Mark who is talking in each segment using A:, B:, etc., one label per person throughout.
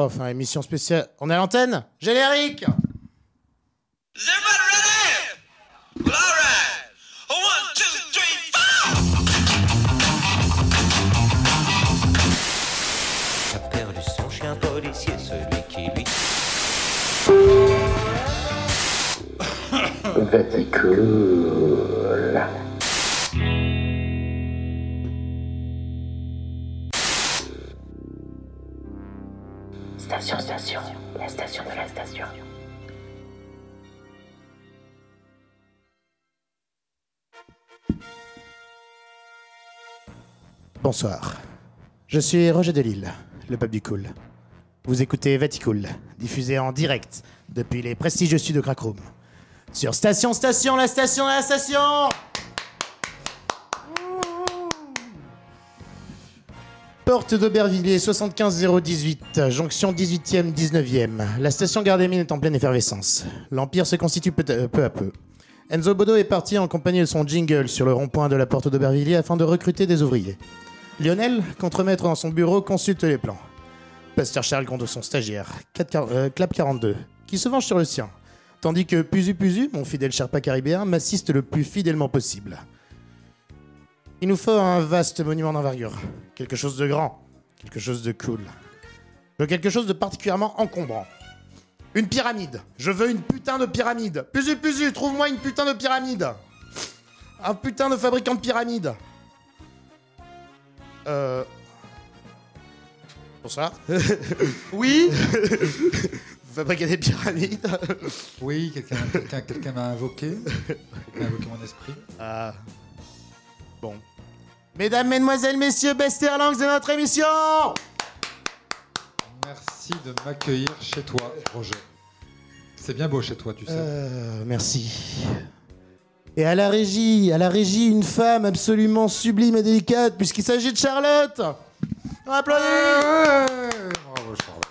A: Oh, enfin, émission spéciale. On est à l'antenne. Générique.
B: A perdu son chien policier, celui qui lui
C: Station, station, la station de la station.
A: Bonsoir. Je suis Roger Delille, le pape du cool. Vous écoutez Vaticool, diffusé en direct depuis les prestigieux studios Crackroom. Sur Station Station, la station la station Porte d'Aubervilliers 75018, jonction 18e 19e. La station Gare des Mines est en pleine effervescence. L'Empire se constitue peu à peu. à peu. Enzo Bodo est parti en compagnie de son jingle sur le rond-point de la porte d'Aubervilliers afin de recruter des ouvriers. Lionel, contremaître dans son bureau, consulte les plans. Pasteur Charles compte son stagiaire, 4 car- euh, Clap 42, qui se venge sur le sien, tandis que Puzu Puzu, mon fidèle Sherpa caribéen, m'assiste le plus fidèlement possible. Il nous faut un vaste monument d'envergure, quelque chose de grand, quelque chose de cool, Je veux quelque chose de particulièrement encombrant. Une pyramide, je veux une putain de pyramide. Puzu Puzu, trouve-moi une putain de pyramide. Un putain de fabricant de pyramide. Euh... Bonsoir.
D: Oui
A: Vous fabriquez des pyramides
D: Oui, quelqu'un quelqu'un- quelqu'un m'a invoqué. Quelqu'un a invoqué mon esprit.
A: Ah. Bon. Mesdames, mesdemoiselles, messieurs, Besterlangs de notre émission
D: Merci de m'accueillir chez toi, Roger. C'est bien beau chez toi, tu sais.
A: Euh, merci. Et à la régie, à la régie, une femme absolument sublime et délicate, puisqu'il s'agit de Charlotte On applaudit
D: Ouais Bravo, Charlotte.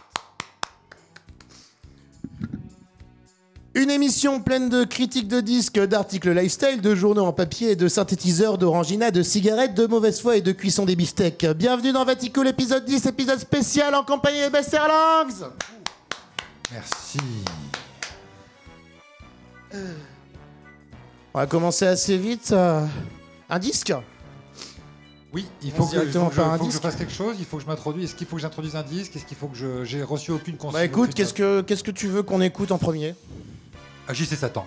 A: Une émission pleine de critiques de disques, d'articles lifestyle, de journaux en papier, de synthétiseurs, d'orangina, de cigarettes, de mauvaise foi et de cuisson des beefsteaks. Bienvenue dans Vatico, l'épisode 10, épisode spécial en compagnie des Besterlangs
D: Merci.
A: On va commencer assez vite. euh, Un disque?
D: Oui, il faut que,
A: se
D: il faut
A: directement
D: que je,
A: par un
D: faut que je
A: disque.
D: fasse quelque chose, il faut que je m'introduise. Est-ce qu'il faut que j'introduise un disque? Est-ce qu'il faut que je. J'ai reçu aucune consigne
A: Bah écoute,
D: aucune-
A: qu'est-ce que, qu'est-ce que tu veux qu'on écoute en premier?
D: Ah, JC Satan.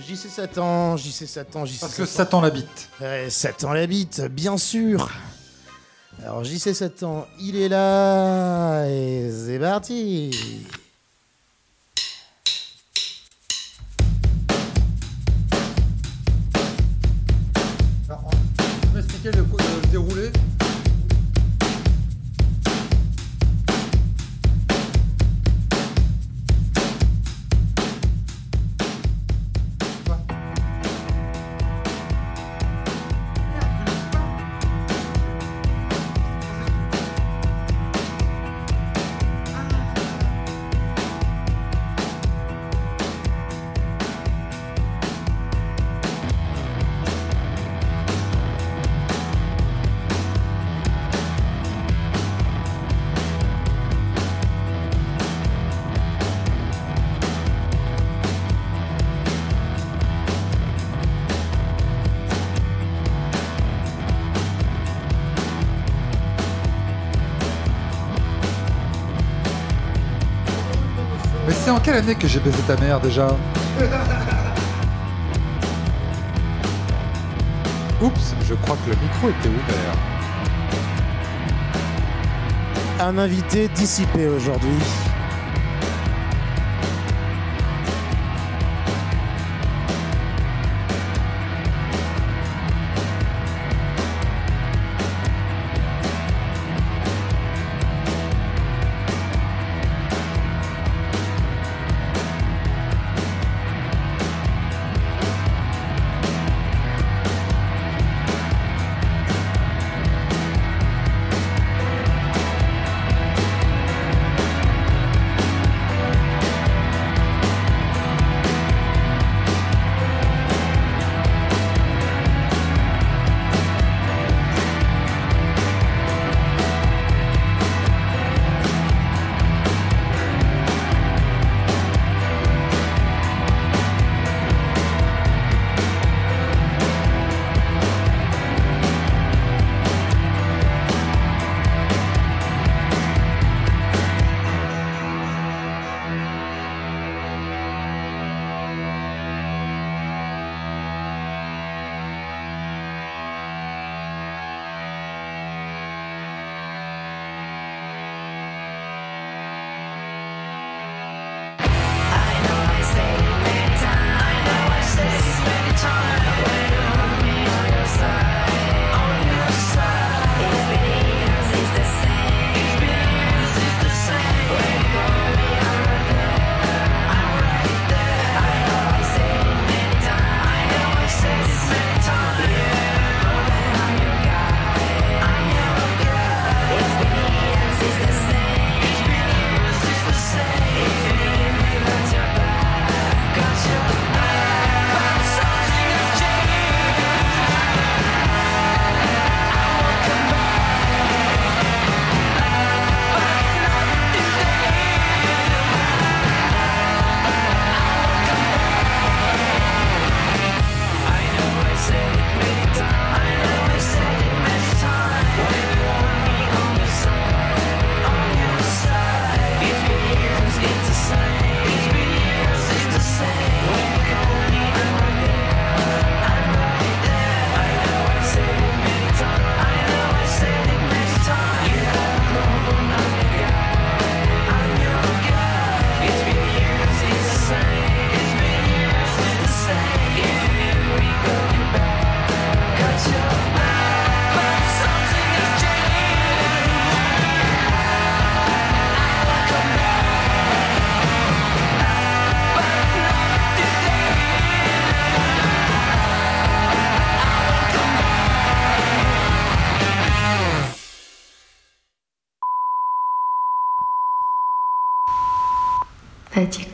A: JC Satan, JC Satan, JC
D: Parce que
A: Satan.
D: Satan l'habite.
A: Ouais, Satan l'habite, bien sûr. Alors JC Satan, il est là et c'est parti.
D: Alors, tu peux m'expliquer le, le quelle année que j'ai baisé ta mère déjà Oups, je crois que le micro était ouvert.
A: Un invité dissipé aujourd'hui.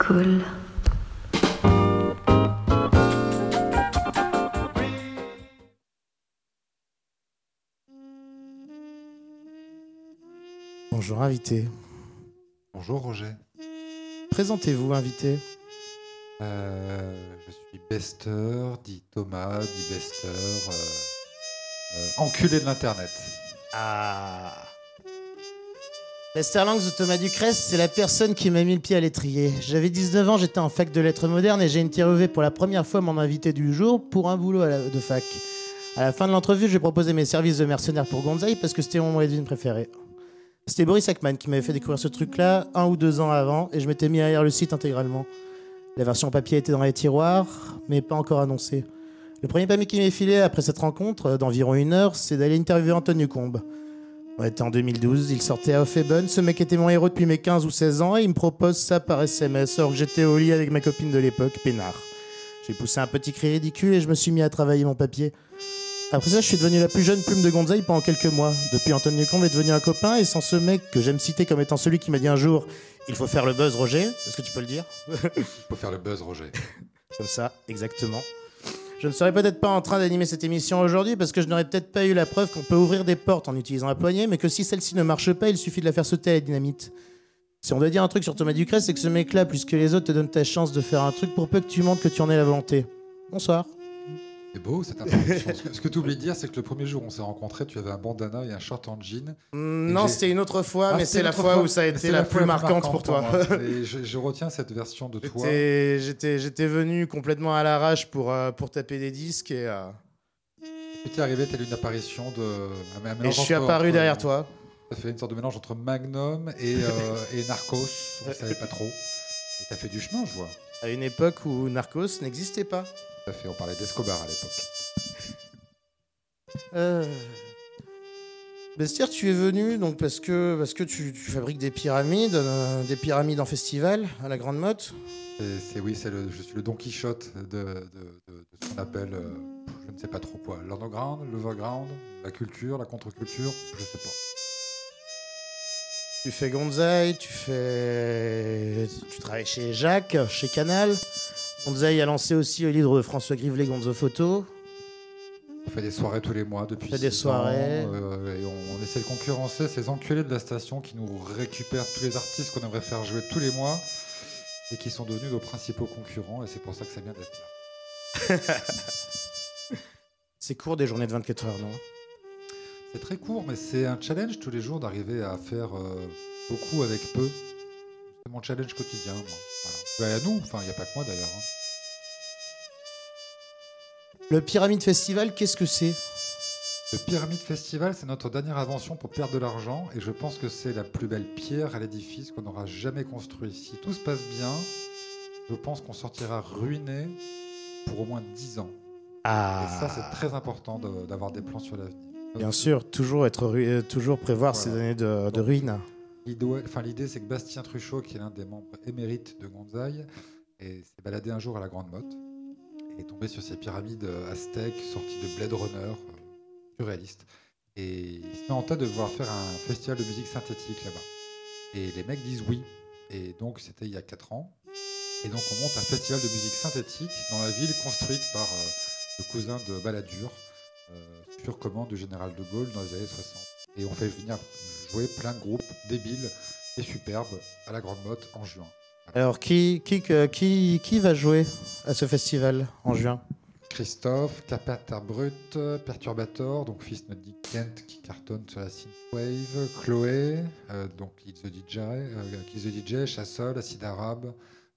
C: Cool.
A: Bonjour, invité.
D: Bonjour Roger.
A: Présentez-vous, invité.
D: Euh, je suis Bester, dit Thomas, dit Bester, euh, euh, enculé de l'internet.
A: Ah. Ou Thomas Ducrest, c'est la personne qui m'a mis le pied à l'étrier. J'avais 19 ans, j'étais en fac de lettres modernes et j'ai interviewé pour la première fois mon invité du jour pour un boulot à la- de fac. À la fin de l'entrevue, j'ai proposé mes services de mercenaire pour Gonzaï parce que c'était mon vie préféré. C'était Boris Ackman qui m'avait fait découvrir ce truc-là un ou deux ans avant et je m'étais mis lire le site intégralement. La version papier était dans les tiroirs, mais pas encore annoncée. Le premier papier qui m'est filé après cette rencontre, euh, d'environ une heure, c'est d'aller interviewer Anton Combe. On était en 2012, il sortait à Offeben, ce mec était mon héros depuis mes 15 ou 16 ans et il me propose ça par SMS alors que j'étais au lit avec ma copine de l'époque, Pénard. J'ai poussé un petit cri ridicule et je me suis mis à travailler mon papier. Après ça, je suis devenu la plus jeune plume de Gonzaï pendant quelques mois. Depuis, Anton Combe est devenu un copain et sans ce mec que j'aime citer comme étant celui qui m'a dit un jour Il faut faire le buzz, Roger. Est-ce que tu peux le dire?
D: Il faut faire le buzz Roger.
A: Comme ça, exactement. Je ne serais peut-être pas en train d'animer cette émission aujourd'hui parce que je n'aurais peut-être pas eu la preuve qu'on peut ouvrir des portes en utilisant la poignée, mais que si celle-ci ne marche pas, il suffit de la faire sauter à la dynamite. Si on doit dire un truc sur Thomas Ducret, c'est que ce mec-là, plus que les autres, te donne ta chance de faire un truc pour peu que tu montres que tu en aies la volonté. Bonsoir.
D: C'est beau cette introduction. ce que, ce que tu oublies de dire, c'est que le premier jour où on s'est rencontrés, tu avais un bandana et un short en jean. Et
A: non, c'était une autre fois,
D: Ah,
A: mais c'est la fois où ça a été la, plus marquante pour toi.
D: Et je, je retiens cette version de toi.
A: J'étais- venu complètement à l'arrache pour, euh, pour taper des disques et, euh,
D: Puis t'es arrivé, t'as eu une apparition de. un-
A: et je suis apparu derrière toi.
D: Ça fait une sorte de mélange entre Magnum et, euh, et Narcos. On savait pas trop. Et t'as fait du chemin, je vois.
A: À une époque où Narcos n'existait pas.
D: Tout à fait. On parlait d'Escobar à l'époque.
A: Euh... Bestiaire, tu es venu donc parce que, parce que tu, tu fabriques des pyramides, euh, des pyramides en festival à la Grande Motte.
D: C'est- oui, c'est le, je suis le Don Quichotte de, de, de- de ce qu'on appelle, euh, je ne sais pas trop quoi, l'underground, l'overground, la culture, la contre-culture, je sais pas.
A: Tu fais Gonzaï, tu fais, tu travailles chez Jacques, chez Canal. Gonzaï a lancé aussi le livre de François Grivelet, Gonzo Photo.
D: On fait des soirées tous les mois depuis
A: On fait des soirées.
D: ans, euh, et on, on essaie de concurrencer ces enculés de la station qui nous récupèrent tous les artistes qu'on aimerait faire jouer tous les mois et qui sont devenus nos principaux concurrents et c'est pour ça que c'est bien d'être là.
A: C'est court des journées de 24 heures, non?
D: C'est très court, mais c'est un challenge tous les jours d'arriver à faire euh, beaucoup avec peu. C'est mon challenge quotidien. Moi. Voilà. Bah, à nous, enfin, il n'y a pas que moi d'ailleurs. hein.
A: Le Pyramide Festival, qu'est-ce que c'est?
D: Le Pyramide Festival, c'est notre dernière invention pour perdre de l'argent et je pense que c'est la plus belle pierre à l'édifice qu'on aura jamais construit. Si tout se passe bien, je pense qu'on sortira ruiné pour au moins 10 ans.
A: Ah,
D: Et ça, c'est très important de- d'avoir des plans sur l'avenir.
A: bien sûr, toujours être, ru- euh, toujours prévoir
D: Voilà.
A: ces années de, de ruine.
D: L'idée, c'est que Bastien Truchot, qui est l'un des membres émérites de Gonzaï, s'est baladé un jour à la Grande Motte et est tombé sur ces pyramides euh, aztèques sorties de Blade Runner, euh, surréalistes. Et il se met en tête de vouloir faire un festival de musique synthétique là-bas. Et les mecs disent oui. Et donc, c'était il y a 4 ans. Et donc, on monte un festival de musique synthétique dans la ville construite par euh, le cousin de Balladur, sur commande du général de Gaulle dans les années 60. Et on fait venir jouer plein de groupes débiles et superbes à la Grande Motte en juin.
A: Alors, qui, qui, qui, qui va jouer à ce festival en juin?
D: Christophe, Carpenter Brut, Perturbator, donc fils de Dick Kent qui cartonne sur la synthwave, Chloé, euh, donc Kill the DJ, euh, Kill the DJ, Chassol, Acide Arabe,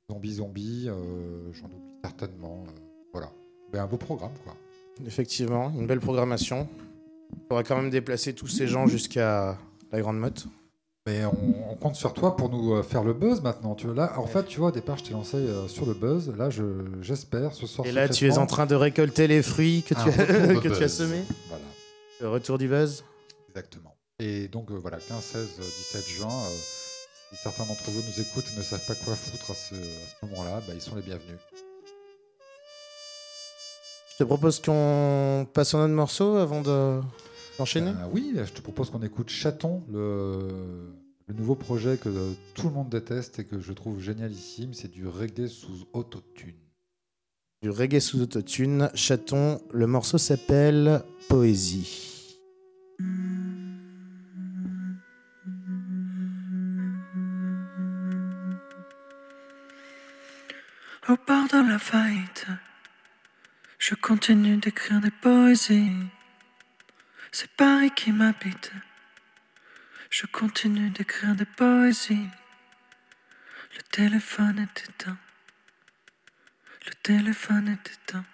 D: Zombie Zombie, euh, j'en oublie certainement. voilà. Mais un beau programme quoi.
A: Effectivement, une belle programmation. Il faudra quand même déplacer tous ces gens jusqu'à la Grande Motte.
D: Mais on, on compte sur toi pour nous euh, faire le buzz maintenant. Tu vois, là, en fait, tu vois, au départ, je t'ai lancé euh, sur le buzz. Là, je- j'espère ce soir.
A: Et là, tu es en train de récolter les fruits que tu,
D: Un
A: as, que tu as semés.
D: Voilà.
A: Le retour du buzz.
D: Exactement. Et donc euh, voilà, 15, 16, euh, 17 juin, euh, si certains d'entre vous nous écoutent et ne savent pas quoi foutre à ce, à ce moment-là, bah, ils sont les bienvenus.
A: Je te propose qu'on passe un autre morceau avant de- d'enchaîner.
D: Euh, oui, je te propose qu'on écoute Chaton, le, le nouveau projet que tout le monde déteste et que je trouve génialissime, c'est du reggae sous autotune.
A: Du reggae sous autotune, chaton. Le morceau s'appelle Poésie.
E: Au bord de la faillite, je continue d'écrire des poésies. C'est Paris qui m'habite. Je continue d'écrire des poésies. Le téléphone est éteint. Le téléphone est éteint.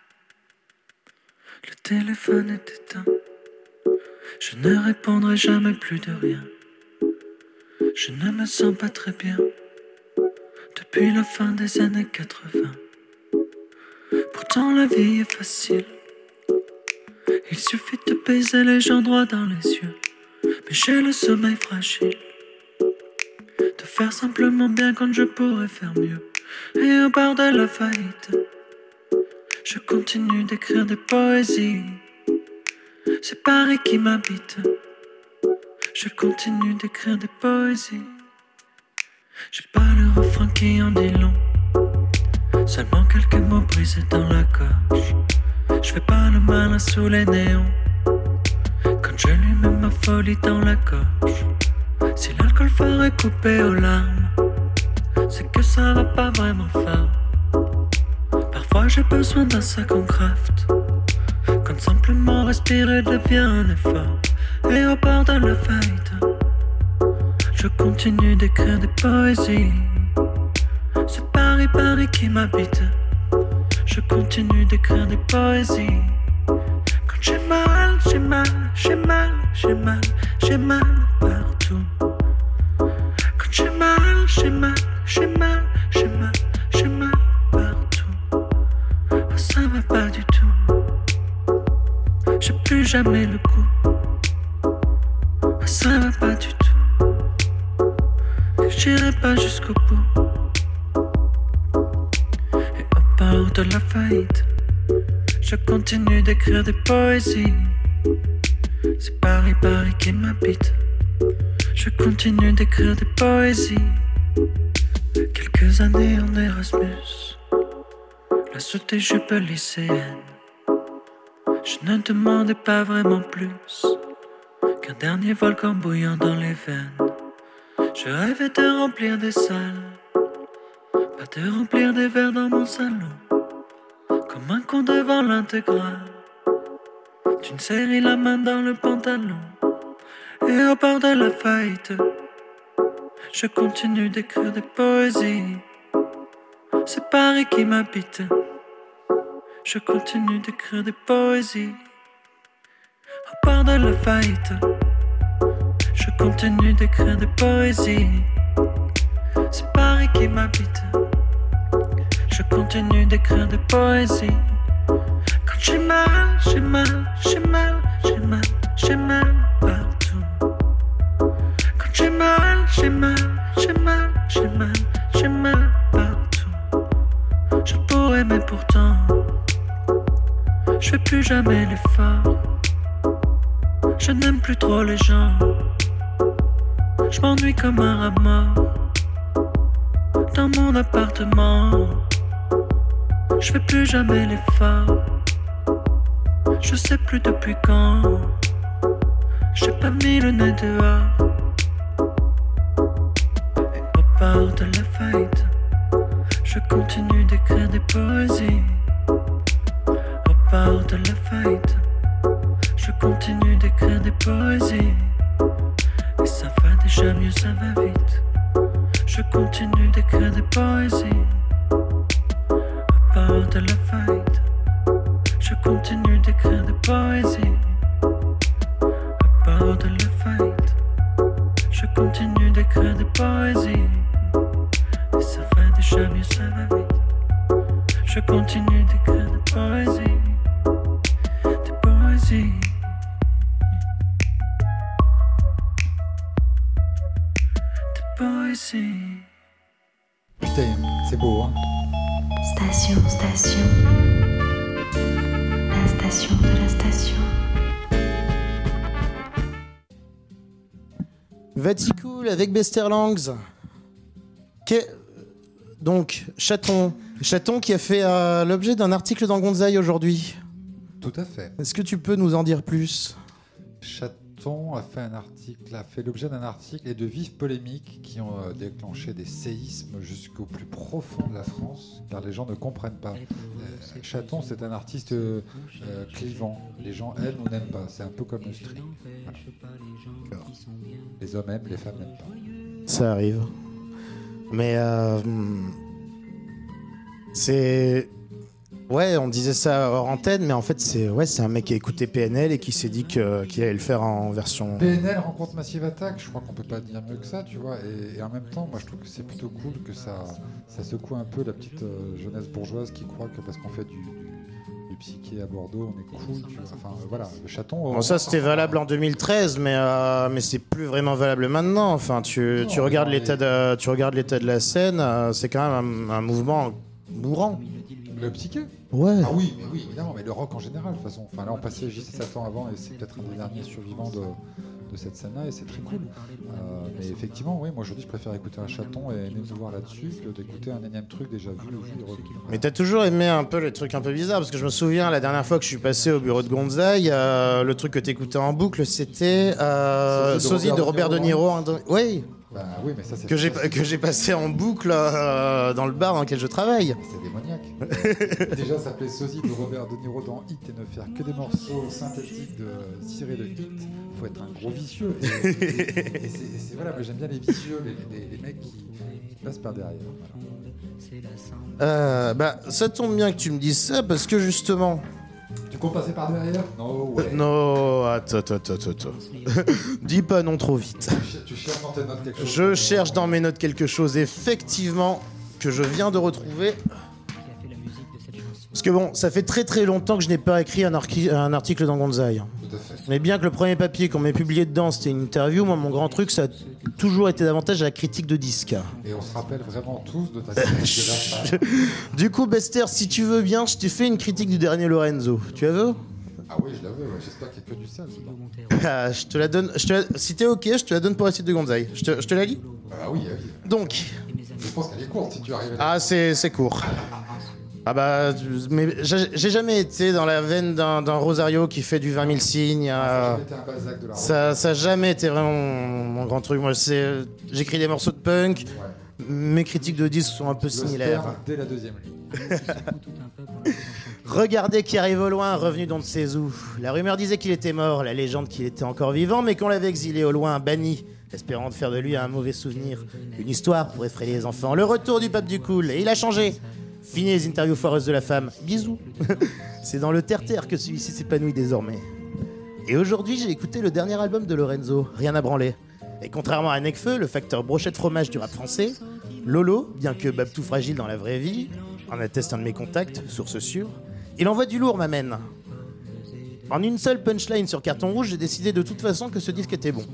E: Le téléphone est éteint. Je ne répondrai jamais plus de rien. Je ne me sens pas très bien depuis la fin des années 80. Pourtant la vie est facile. Il suffit de baiser les gens droit dans les yeux. Mais j'ai le sommeil fragile. De faire simplement bien quand je pourrais faire mieux. Et au bord de la faillite, je continue d'écrire des poésies. C'est Paris qui m'habite. Je continue d'écrire des poésies. J'ai pas le refrain qui en dit long. Seulement quelques mots brisés dans la gorge. Je fais pas le malin sous les néons. Quand je lui mets ma folie dans la gorge. Si l'alcool ferait couper aux larmes, c'est que ça va pas vraiment faire. Parfois j'ai besoin d'un sac en craft. Quand simplement respirer devient un effort. Et au bord de la faillite. Je continue d'écrire des poésies. C'est Paris, Paris qui m'habite. Je continue d'écrire des poésies. Quand j'ai mal, j'ai mal, j'ai mal, j'ai mal, j'ai mal partout. Quand j'ai mal, j'ai mal, j'ai mal, j'ai mal, j'ai mal partout. Oh, ça va pas du tout. J'ai plus jamais le coup. Continue d'écrire des poésies. C'est Paris, Paris qui m'habite. Je continue d'écrire des poésies. Quelques années en Erasmus, la sautée jupe lycéenne. Je ne demandais pas vraiment plus qu'un dernier volcan bouillant dans les veines. Je rêvais de remplir des salles, pas de remplir des verres dans mon salon, comme un con devant l'intégrale. D'une série la main dans le pantalon, et au bord de la faillite, je continue d'écrire des poésies. C'est Paris qui m'habite, je continue d'écrire des poésies. Au bord de la faillite. Je continue d'écrire des poésies. C'est Paris qui m'habite. Je continue d'écrire des poésies. Quand j'ai mal, j'ai mal, j'ai mal, j'ai mal, j'ai mal partout. Quand j'ai mal, j'ai mal, j'ai mal, j'ai mal, j'ai mal partout. Je pourrais, mais pourtant, je fais plus jamais l'effort. Je n'aime plus trop les gens. Je m'ennuie comme un rat mort dans mon appartement. Je fais plus jamais l'effort. Je sais plus depuis quand. J'ai pas mis le nez dehors. Au bord de la faillite, je continue d'écrire des poésies. Au bord de la faillite, je continue
D: Putain, c'est beau, hein
C: Station, station. La station de la station.
A: Vaticool avec Bester Langs. Qu'est- Donc, Chaton. Chaton qui a fait euh, l'objet d'un article dans Gonzaï aujourd'hui.
D: Tout à fait.
A: Est-ce que tu peux nous en dire plus?
D: Chaton a fait un article, a fait l'objet d'un article et de vives polémiques qui ont euh, déclenché des séismes jusqu'au plus profond de la France, car les gens ne comprennent pas. Euh, Chaton, c'est un artiste euh, clivant. Les gens aiment ou n'aiment pas. C'est un peu comme le stream. Voilà. Les hommes aiment, les femmes n'aiment pas.
A: Ça arrive. Mais euh, c'est ouais, on disait ça hors antenne, mais en fait c'est ouais, c'est un mec qui a écouté PNL et qui s'est dit que qu'il allait le faire en version.
D: PNL rencontre Massive Attack, je crois qu'on peut pas dire mieux que ça, tu vois. Et, et en même temps, moi je trouve que c'est plutôt cool que ça, ça secoue un peu la petite euh, jeunesse bourgeoise qui croit que parce qu'on fait du, du, psyché à Bordeaux, on est cool, tu vois. Enfin euh, voilà, le chaton.
A: Bon, ça c'était valable en 2013, mais euh, mais c'est plus vraiment valable maintenant. Enfin, tu, tu regardes l'état de tu regardes l'état de la scène, euh, c'est quand même un, un mouvement mourant.
D: Le psyché
A: Ouais.
D: Ah oui, mais oui, évidemment, mais le rock en général, de toute façon. Enfin là, on passait juste 7 ans avant et c'est peut-être un des derniers survivants de, de cette scène-là et c'est très cool. Euh, mais effectivement, oui, moi aujourd'hui, je préfère écouter un chaton et aimer nous voir là-dessus que d'écouter un énième truc déjà vu, vu.
A: Mais t'as toujours aimé un peu les trucs un peu bizarres parce que je me souviens la dernière fois que je suis passé au bureau de Gonzaï, euh, le truc que t'écoutais en boucle c'était euh,
D: Sosie de
A: Sosie de
D: Robert
A: Robert De
D: De
A: Niro. en- Oui,
D: Bah oui, mais ça c'est
A: que j'ai que j'ai passé en boucle euh, dans le bar dans lequel je travaille.
D: C'est démoniaque. Déjà, s'appelait Sosie de Robert De Niro dans Hit et ne faire que des morceaux synthétiques de tirés de Hit. Faut être un gros vicieux. Et, et- et c'est- et c'est- voilà, moi j'aime bien les vicieux, les, les- les mecs qui, qui passent par derrière. Voilà.
A: Euh, bah ça tombe bien que tu me dises ça parce que justement.
D: Tu comptes passer par derrière? Non, ouais.
A: Non, attends, attends, attends, attends. Dis pas non trop vite.
D: Tu cherches dans tes notes quelque chose
A: Je cherche dans mes notes quelque chose effectivement que je viens de retrouver. Parce que bon, ça fait très très longtemps que je n'ai pas écrit un, article dans Gonzaï.
D: Tout à fait.
A: Mais bien que le premier papier qu'on m'ait publié dedans, c'était une interview, moi mon grand truc, ça a toujours été davantage la critique de disques.
D: Et on se rappelle vraiment tous de ta critique de la.
A: Du coup, Bester, si tu veux bien, je t'ai fait une critique du dernier Lorenzo. Tu la veux?
D: Ah oui, je l'avais, ouais. j'espère qu'il n'y a que du dedans.
A: Ah, Je te la donne. Je te la- Si t'es ok, je te la donne pour la suite de Gonzaï. Je te, je te la lis?
D: Ah oui, ah oui.
A: Donc,
D: Je pense qu'elle est courte si tu arrives à la
A: ah, c'est court. Ah bah, mais j'ai jamais été dans la veine d'un Rosario qui fait du 20 000 signes. euh,
D: de la
A: ça, ça a jamais été vraiment mon, grand truc. Moi, j'écris des morceaux de punk.
D: Ouais.
A: Mes critiques de disques sont un peu similaires.
D: dès la deuxième.
A: Regardez qui arrive au loin, revenu d'on ne sait où. La rumeur disait qu'il était mort, la légende qu'il était encore vivant, mais qu'on l'avait exilé au loin, banni, espérant de faire de lui un mauvais souvenir. Une histoire pour effrayer les enfants. Le retour du pape du cool, et il a changé. Fini les interviews foireuses de la femme. Bisous. C'est dans le terre-terre que celui-ci s'épanouit désormais. Et aujourd'hui, j'ai écouté le dernier album de Lorenzo, Rien à branler. Et contrairement à Necfeu, le facteur brochette fromage du rap français, Lolo, bien que Babtou fragile dans la vraie vie, en atteste un de mes contacts, source sûre, il envoie du lourd, m'amène. En une seule punchline sur carton rouge, j'ai décidé de toute façon que ce disque était bon.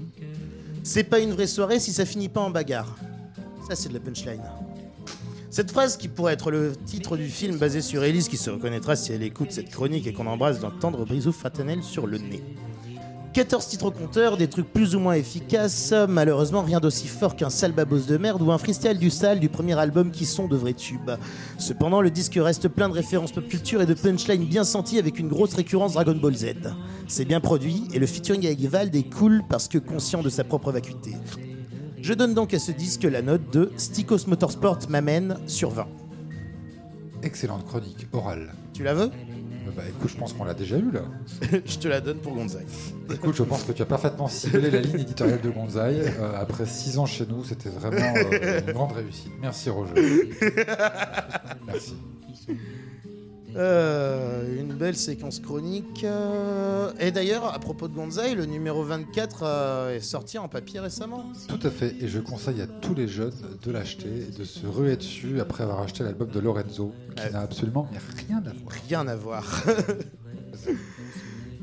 A: C'est pas une vraie soirée si ça finit pas en bagarre. Ça, c'est de la punchline. Cette phrase, qui pourrait être le titre du film basé sur Elise, qui se reconnaîtra si elle écoute cette chronique et qu'on embrasse d'entendre Brisou fraternel sur le nez. 14 titres au compteur, des trucs plus ou moins efficaces, malheureusement rien d'aussi fort qu'un sale babos de merde ou un freestyle du sale du premier album qui sont de vrais tubes. Cependant, le disque reste plein de références pop culture et de punchlines bien senties avec une grosse récurrence Dragon Ball Z. C'est bien produit et le featuring avec Vald est cool parce que conscient de sa propre vacuité. Je donne donc à ce disque la note de Stikos Motorsport m'amène sur 20.
D: Excellente chronique orale.
A: Tu la veux?
D: Euh, Bah écoute, je pense qu'on l'a déjà eu là.
A: Je te la donne pour Gonzague.
D: Écoute, je pense que tu as parfaitement ciblé la ligne éditoriale de Gonzaï. Euh, après six ans chez nous, c'était vraiment euh, une grande réussite. Merci Roger. Merci.
A: Euh, une belle séquence chronique. euh, Et d'ailleurs, à propos de Gonzaï, le numéro 24 euh, est sorti en papier récemment.
D: Tout à fait, et je conseille à tous les jeunes de l'acheter et de se ruer dessus après avoir acheté l'album de Lorenzo, qui n'a absolument rien à voir.
A: Rien à voir.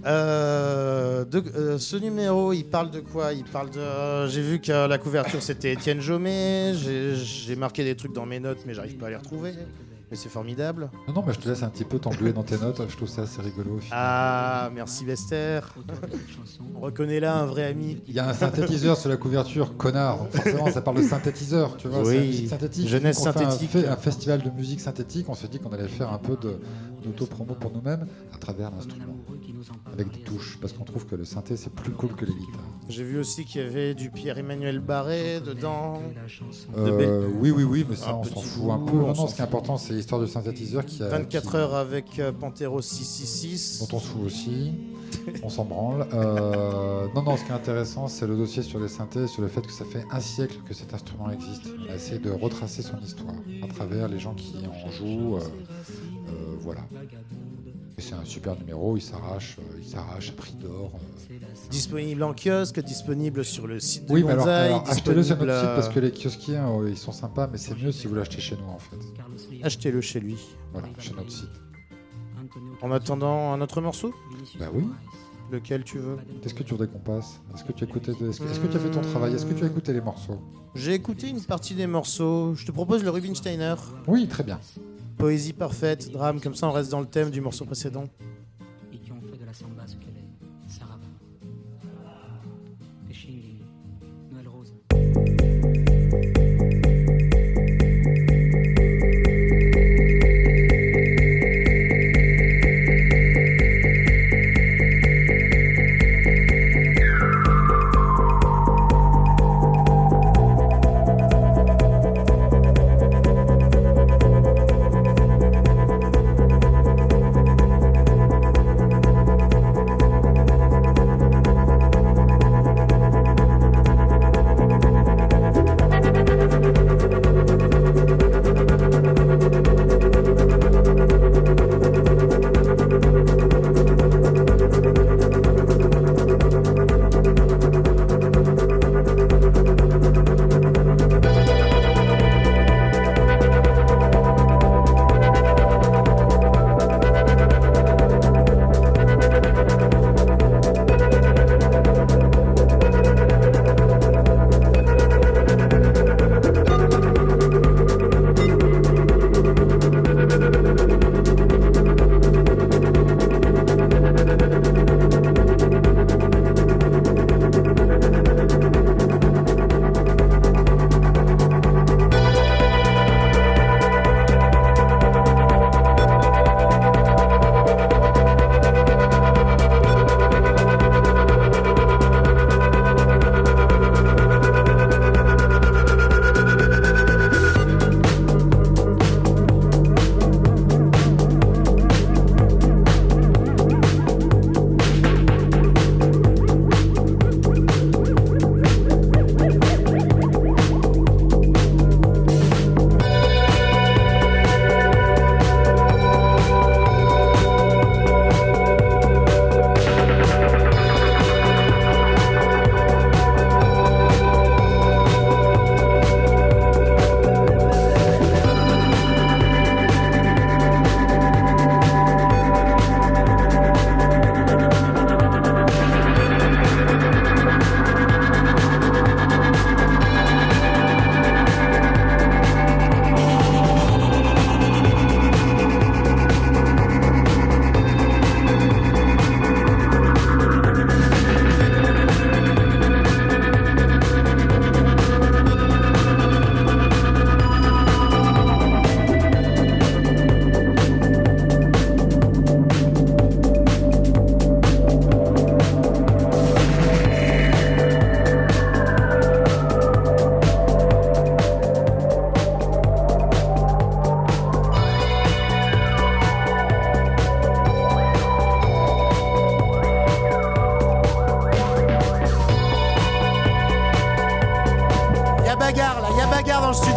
A: Euh, de- euh, ce numéro, il parle de quoi? Il parle de. J'ai vu que la couverture c'était Étienne Jomet. J'ai j'ai marqué des trucs dans mes notes, mais j'arrive pas à les retrouver. Mais c'est formidable.
D: Non, non, mais je te laisse un petit peu t'engluer dans tes notes. Je trouve ça assez rigolo.
A: Ah, merci Bester. On reconnaît là un vrai ami.
D: Il y a un synthétiseur sur la couverture, connard. Forcément, ça parle de synthétiseur, tu vois.
A: Oui,
D: c'est la musique synthétique.
A: jeunesse
D: on fait un
A: synthétique.
D: fait un, festival de musique synthétique. On s'est dit qu'on allait faire un peu d'auto-promo pour nous-mêmes à travers l'instrument, avec des touches, parce qu'on trouve que le synthé c'est plus cool que les guitares.
A: J'ai vu aussi qu'il y avait du Pierre-Emmanuel Barré dedans. De
D: Euh, oui, oui, oui, mais ça
A: Un
D: on s'en fout un peu. non, ce qui est important, c'est l'histoire du synthétiseur qui a
A: 24
D: qui-
A: heures avec euh, Pantero 666.
D: dont on se fout aussi. on s'en branle. Euh, non, non, ce qui est intéressant, c'est le dossier sur les synthés, sur le fait que ça fait un siècle que cet instrument existe. On a essayé de retracer son histoire à travers les gens qui en jouent. euh, euh, voilà. Et c'est un super numéro, il s'arrache, euh, il s'arrache à prix d'or. euh.
A: Disponible en kiosque, disponible sur le site de
D: Oui, mais alors, achetez-le sur notre site parce
A: euh,
D: que les kiosquiers, ils sont sympas, mais c'est mieux si vous l'achetez chez nous en fait.
A: Achetez-le chez lui.
D: Voilà, chez notre site.
A: En attendant un autre morceau?
D: Bah oui.
A: Lequel tu veux?
D: Qu'est-ce que tu voudrais qu'on passe? Est-ce que tu as écouté de- Est-ce que, est-ce que tu as fait ton travail? Est-ce que tu as écouté les morceaux?
A: J'ai écouté une partie des morceaux. Je te propose le Rubinsteiner.
D: Oui, très bien.
A: Poésie parfaite, drame, comme ça on reste dans le thème du morceau précédent.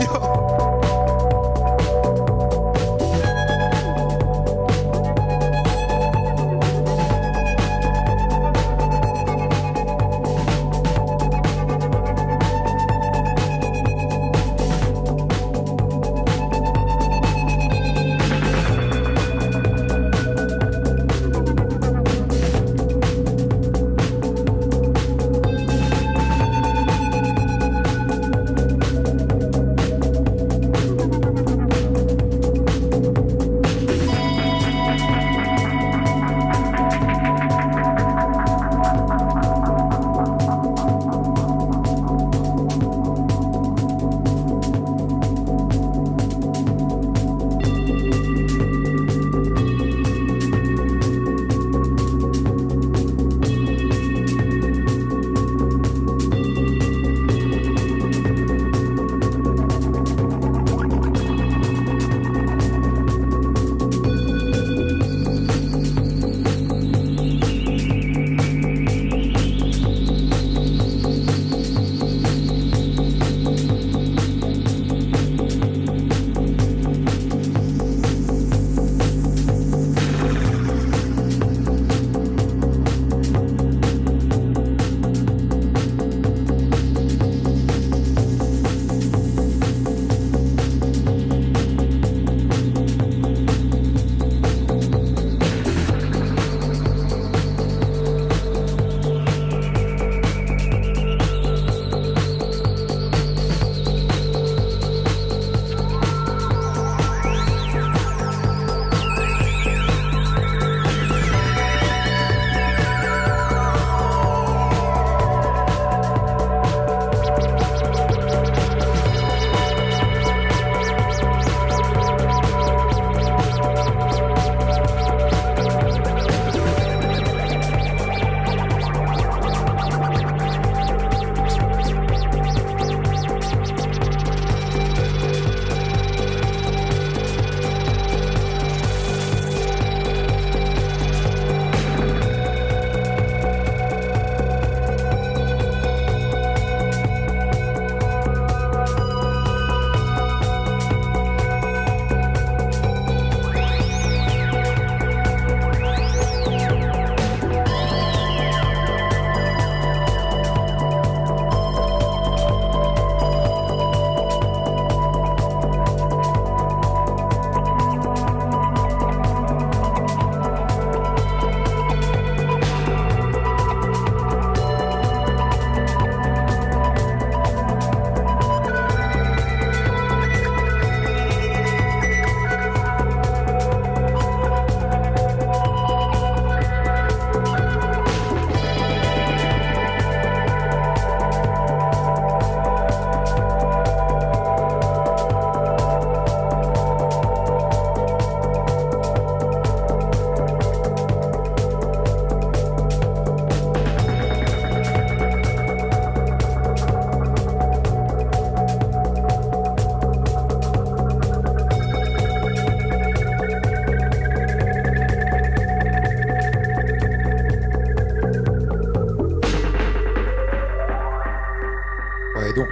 A: bagarre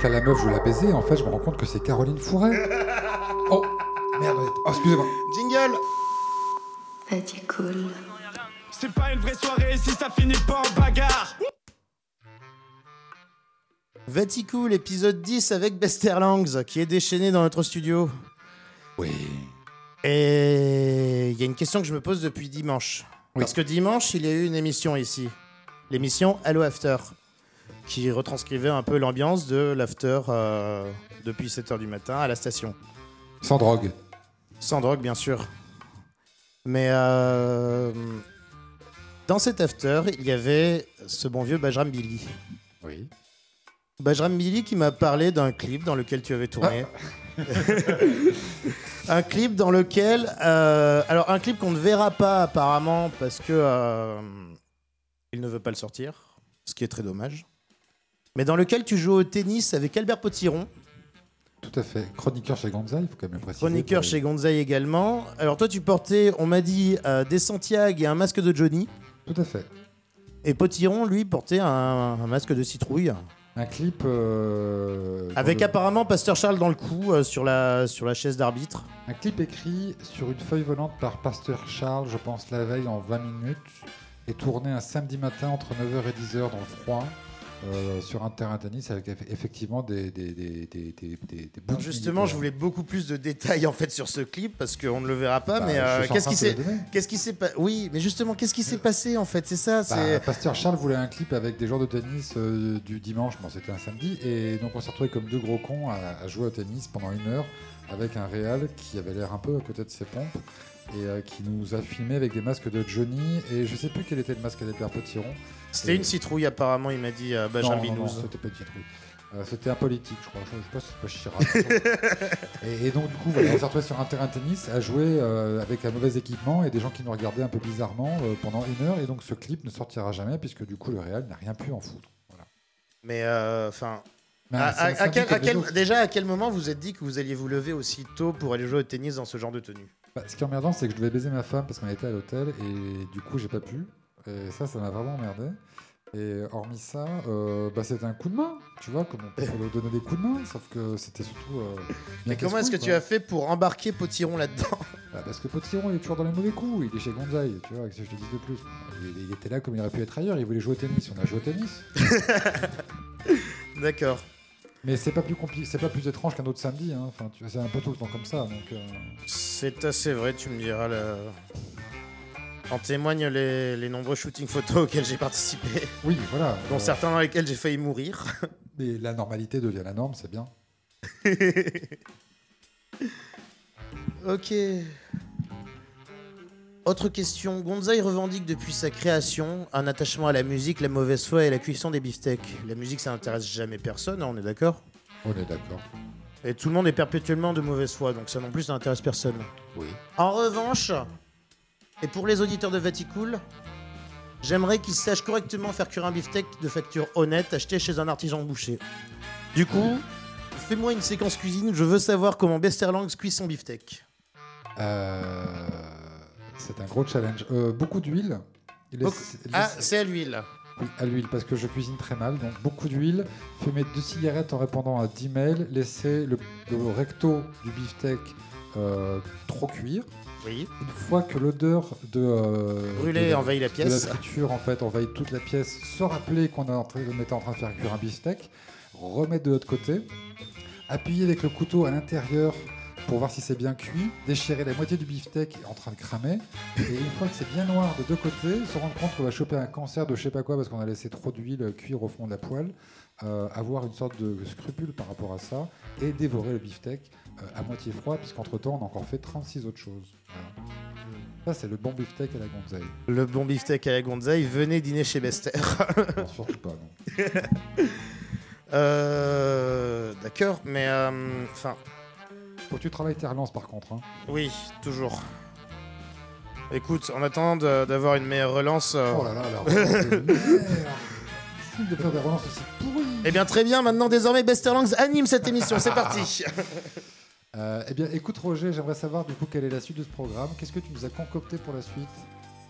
D: Là, la meuf, je la baiser, et en fait, je me rends compte que c'est Caroline Fourret. Oh, merde, oh, excusez-moi.
A: Jingle
C: Petit cool.
F: C'est pas une vraie soirée si ça finit pas en bagarre.
A: Vaticool, épisode 10 avec Bester Langs, qui est déchaîné dans notre studio.
D: Oui.
A: Et il y a une question que je me pose depuis dimanche.
D: Oui.
A: Parce que dimanche, il y a eu une émission ici. L'émission Hello After. Qui retranscrivait un peu l'ambiance de l'after euh, depuis 7h du matin à la station.
D: Sans drogue.
A: Sans drogue, bien sûr. Mais euh, dans cet after, il y avait ce bon vieux Bajram Billy.
D: Oui.
A: Bajram Billy qui m'a parlé d'un clip dans lequel tu avais tourné. un clip dans lequel. euh, alors, un clip qu'on ne verra pas apparemment parce que. euh, il ne veut pas le sortir, ce qui est très dommage. Mais dans lequel tu joues au tennis avec Albert Potiron,
D: Tout à fait. Chroniqueur chez Gonzaï, il faut quand même le préciser.
A: chroniqueur chez Gonzaï également. Alors, toi, tu portais, on m'a dit, euh, des Santiago et un masque de Johnny.
D: Tout à fait.
A: Et Potiron, lui, portait un, un masque de citrouille.
D: Un clip. euh, dans
A: Avec
D: le-
A: apparemment Pasteur Charles dans le cou euh, sur, la, sur la chaise d'arbitre.
D: Un clip écrit sur une feuille volante par Pasteur Charles, je pense la veille en 20 minutes, et tourné un samedi matin entre 9h et 10h dans le froid, euh, sur un terrain de tennis avec eff- effectivement des, des, des, des, des, bouts
A: justement, je
D: militaires.
A: voulais beaucoup plus de détails en fait sur ce clip parce qu'on ne le verra pas.
D: Bah,
A: mais euh, qu'est-ce qui s'est, qu'est-ce qui s'est passé Oui, mais justement, qu'est-ce qui s'est passé en fait? C'est ça.
D: Bah, Pasteur Charles voulait un clip avec des joueurs de tennis euh, du dimanche, bon c'était un samedi, et donc on s'est retrouvé comme deux gros cons à, à jouer au tennis pendant une heure avec un réal qui avait l'air un peu à côté de ses pompes et euh, qui nous a filmé avec des masques de Johnny et je sais plus quel était le masque d'Albert Potiron.
A: C'était une citrouille apparemment. Il m'a dit euh, Benjamin
D: non, non, c'était pas une citrouille. Euh, c'était un politique, je crois. Je sais pas si c'est pas Chirac. et, et donc, du coup, voilà, on s'est retrouvé sur un terrain de tennis à jouer euh, avec un mauvais équipement et des gens qui nous regardaient un peu bizarrement pendant une heure. Et donc, ce clip ne sortira jamais puisque, du coup, le Real n'a rien pu en foutre. Voilà.
A: Mais euh, enfin, à, à- à quel, quel- déjà à quel moment vous êtes dit que vous alliez vous lever aussi tôt pour aller jouer au tennis dans ce genre de tenue?
D: Bah, ce qui est emmerdant, c'est que je devais baiser ma femme parce qu'on était à l'hôtel et du coup, j'ai pas pu. Et ça, ça m'a vraiment emmerdé. Et hormis ça, euh, bah, c'était un coup de main, tu vois, comme on peut donner des coups de main, sauf que c'était surtout. euh, bien
A: Mais comment est-ce que tu as fait pour embarquer Potiron là-dedans?
D: Bah, parce que Potiron il est toujours dans les mauvais coups, il est chez Gonzaï, tu vois, que je te dis de plus il, il était là comme il aurait pu être ailleurs, il voulait jouer au tennis, on a joué au tennis.
A: D'accord.
D: Mais c'est pas plus compliqué, c'est pas plus étrange qu'un autre samedi, hein. enfin, tu c'est un peu tout le temps comme ça, donc. euh,
A: C'est assez vrai, tu me diras. En témoignent les, les nombreux shootings photos auxquels j'ai participé,
D: Oui, voilà.
A: dont
D: euh,
A: certains dans lesquels j'ai failli mourir.
D: Mais la normalité devient la norme, c'est bien.
A: Ok. Autre question. Gonzaï revendique depuis sa création un attachement à la musique, la mauvaise foi et la cuisson des beefsteaks. La musique, ça n'intéresse jamais personne, hein, on est d'accord?
D: On est d'accord.
A: Et tout le monde est perpétuellement de mauvaise foi, donc ça non plus, ça n'intéresse personne.
D: Oui.
A: En revanche, et pour les auditeurs de Vaticool, j'aimerais qu'ils sachent correctement faire cuire un beefsteak de facture honnête acheté chez un artisan boucher. Du coup, fais-moi une séquence cuisine, je veux savoir comment Besterlangs cuit son beefsteak.
D: Euh, c'est un gros challenge. Euh, beaucoup d'huile.
A: Ah, c'est à l'huile.
D: Oui, à l'huile, parce que je cuisine très mal. Donc beaucoup d'huile. Fumer deux cigarettes en répondant à 10 mails. Laisser le, le recto du beefsteak euh, trop cuire.
A: Oui.
D: Une fois que l'odeur de euh,
A: Brûler
D: de
A: envahit la
D: de
A: pièce.
D: la friture en fait envahit toute la pièce, se rappeler qu'on est en train- on était en train de faire cuire un beefsteak, remettre de l'autre côté, appuyer avec le couteau à l'intérieur pour voir si c'est bien cuit, déchirer la moitié du beefsteak en train de cramer, et une fois que c'est bien noir de deux côtés, se rendre compte qu'on va choper un cancer de je sais pas quoi parce qu'on a laissé trop d'huile cuire au fond de la poêle, euh, avoir une sorte de scrupule par rapport à ça, et dévorer le beefsteak euh, à moitié froid, puisqu'entre temps on a encore fait 36 autres choses. Voilà. Ça c'est le bon beefsteak à la gonzaï.
A: Le bon beefsteak à la Gonzaï, venez dîner chez Bester.
D: Non, surtout pas, non.
A: Euh, D'accord, mais euh, enfin,
D: Faut que tu travailles tes relances par contre. hein.
A: oui, toujours. Écoute, en attendant d'avoir une meilleure relance, euh,
D: Oh là là, la relance de merde Difficile de faire des relances aussi pourries
A: eh bien très bien. Maintenant, désormais, Besterlangs anime cette émission. C'est parti.
D: Euh, Eh bien, écoute Roger, j'aimerais savoir du coup quelle est la suite de ce programme. Qu'est-ce que tu nous as concocté pour la suite?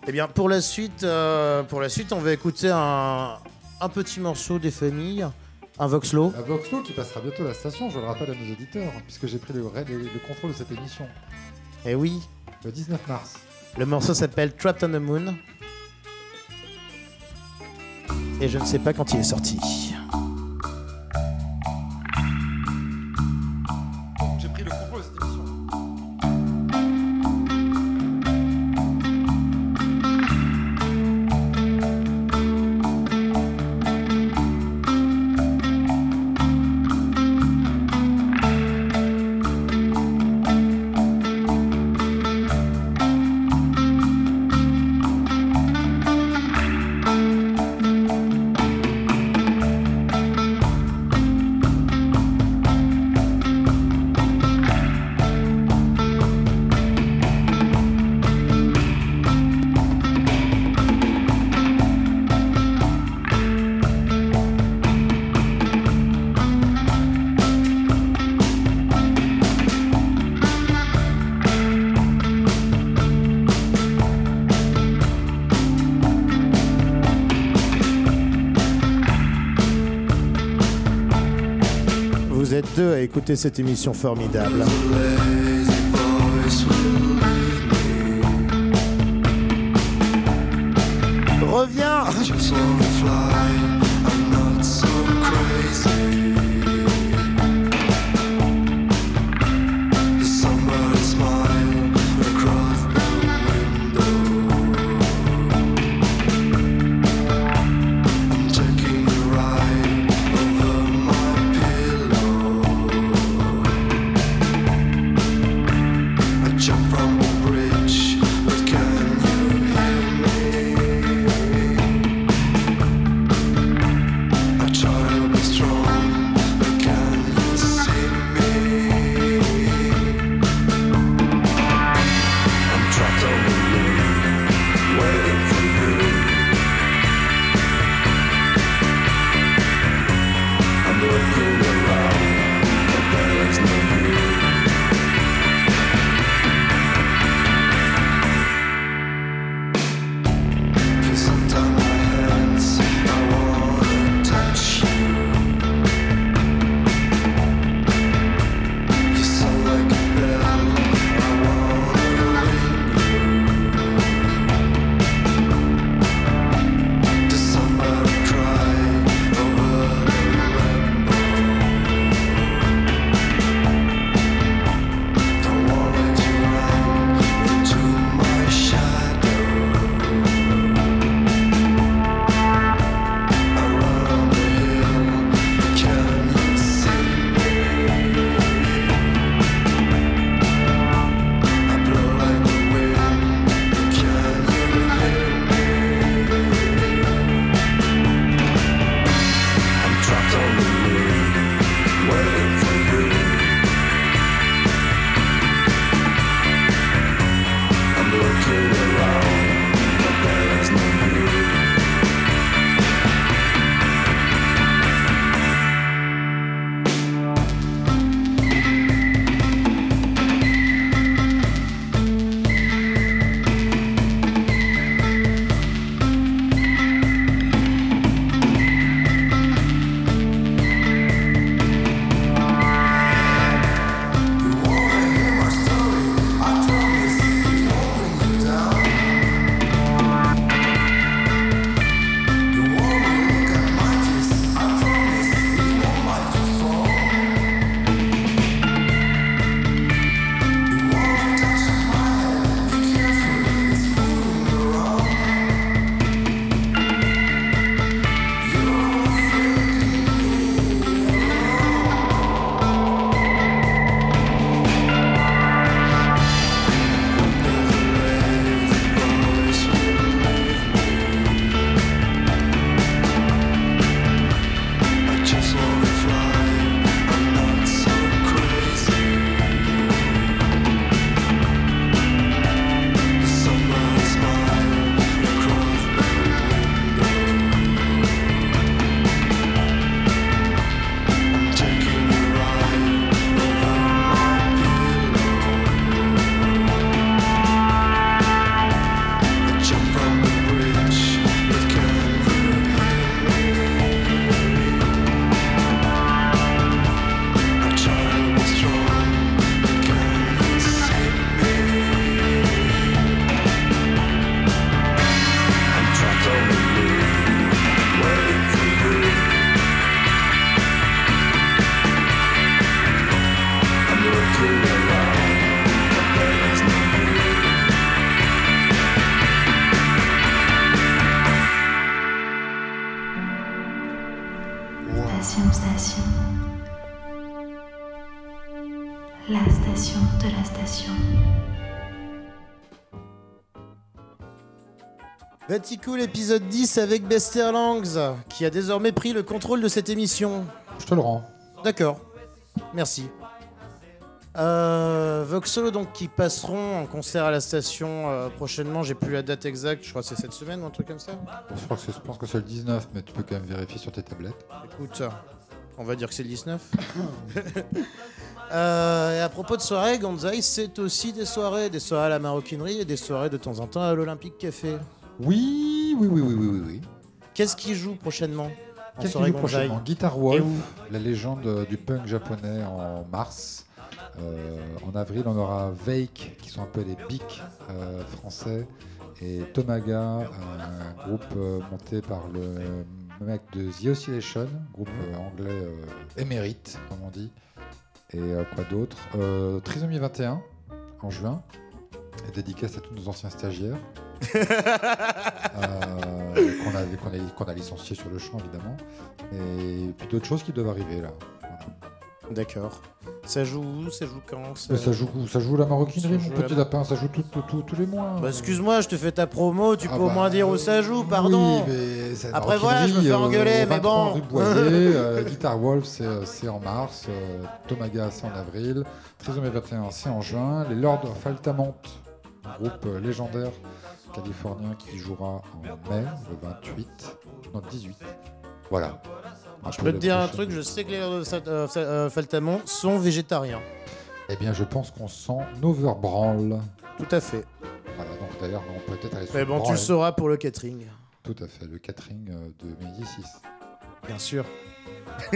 A: Eh bien, pour la suite, euh, pour la suite, on va écouter un, un petit morceau des familles
G: Un Voxlo.
D: À Voxlo qui passera bientôt à la station, je le rappelle à nos auditeurs, puisque j'ai pris le, le- le contrôle de cette émission
G: Eh oui.
D: le 19 mars.
G: Le morceau s'appelle Trapped on the Moon. Et je ne sais pas quand il est sorti. Écouter cette émission formidable.
A: Vaticool épisode 10 avec Bester Langs, qui a désormais pris le contrôle de cette émission.
D: Je te le rends.
A: D'accord. Merci. Euh, Voxo, donc, qui passeront en concert à la station euh, prochainement. J'ai plus la date exacte, je crois que c'est cette semaine ou un truc comme ça.
D: Je, crois que c'est- je pense que c'est le 19, mais tu peux quand même vérifier sur tes tablettes.
A: Écoute, on va dire que c'est le 19. Euh, et à propos de soirées, Gonzaï, c'est aussi des soirées. Des soirées à la maroquinerie et des soirées de temps en temps à l'Olympique Café.
D: Oui, oui, oui, oui, oui, oui. oui.
A: Qu'est-ce qui joue prochainement en
D: Qu'est-ce qu'il joue prochainement Guitar Wolf, la légende euh, du punk japonais en mars. Euh, en avril, on aura Veik, qui sont un peu les bics euh, français, et Tomaga, un groupe euh, monté par le mec de The Oscillation, groupe anglais émérite, comme on dit. Et quoi d'autre? Trisomie 21, en juin, et dédicace à tous nos anciens stagiaires. Euh, qu'on a, qu'on a, qu'on a licencié sur le champ évidemment et puis d'autres choses qui doivent arriver là Voilà.
A: D'accord. Ça joue où? Ça joue quand?
D: Mais ça joue ça joue la maroquinerie
A: Ça
D: mon petit
A: la-
D: lapin ça joue tout- tout- tout- tous les mois
A: Bah, excuse-moi, je te fais ta promo, tu
D: Ah
A: peux au
D: bah,
A: moins dire où ça joue, pardon.
D: oui, mais
A: Après, voilà, je me fais
D: euh,
A: engueuler,
D: au
A: mais
D: 23
A: bon.
D: Boyer, euh, Guitar Wolf c'est, euh, en mars euh, Tomaga c'est en avril Trisomie 21 c'est en juin les Lords of Altamont groupe euh, légendaire californien qui jouera en mai le 28 non 18 voilà Un
A: Je
D: peu
A: peux te dire un truc, je sais que les euh, Sa- euh, sont végétariens.
D: Eh bien, je pense qu'on sent Overbranle.
A: Tout à fait.
D: Voilà, donc d'ailleurs, on peut peut-être aller sur
A: Mais bon, tu le sauras pour le catering.
D: Tout à fait, le catering de Médicis.
A: Bien sûr.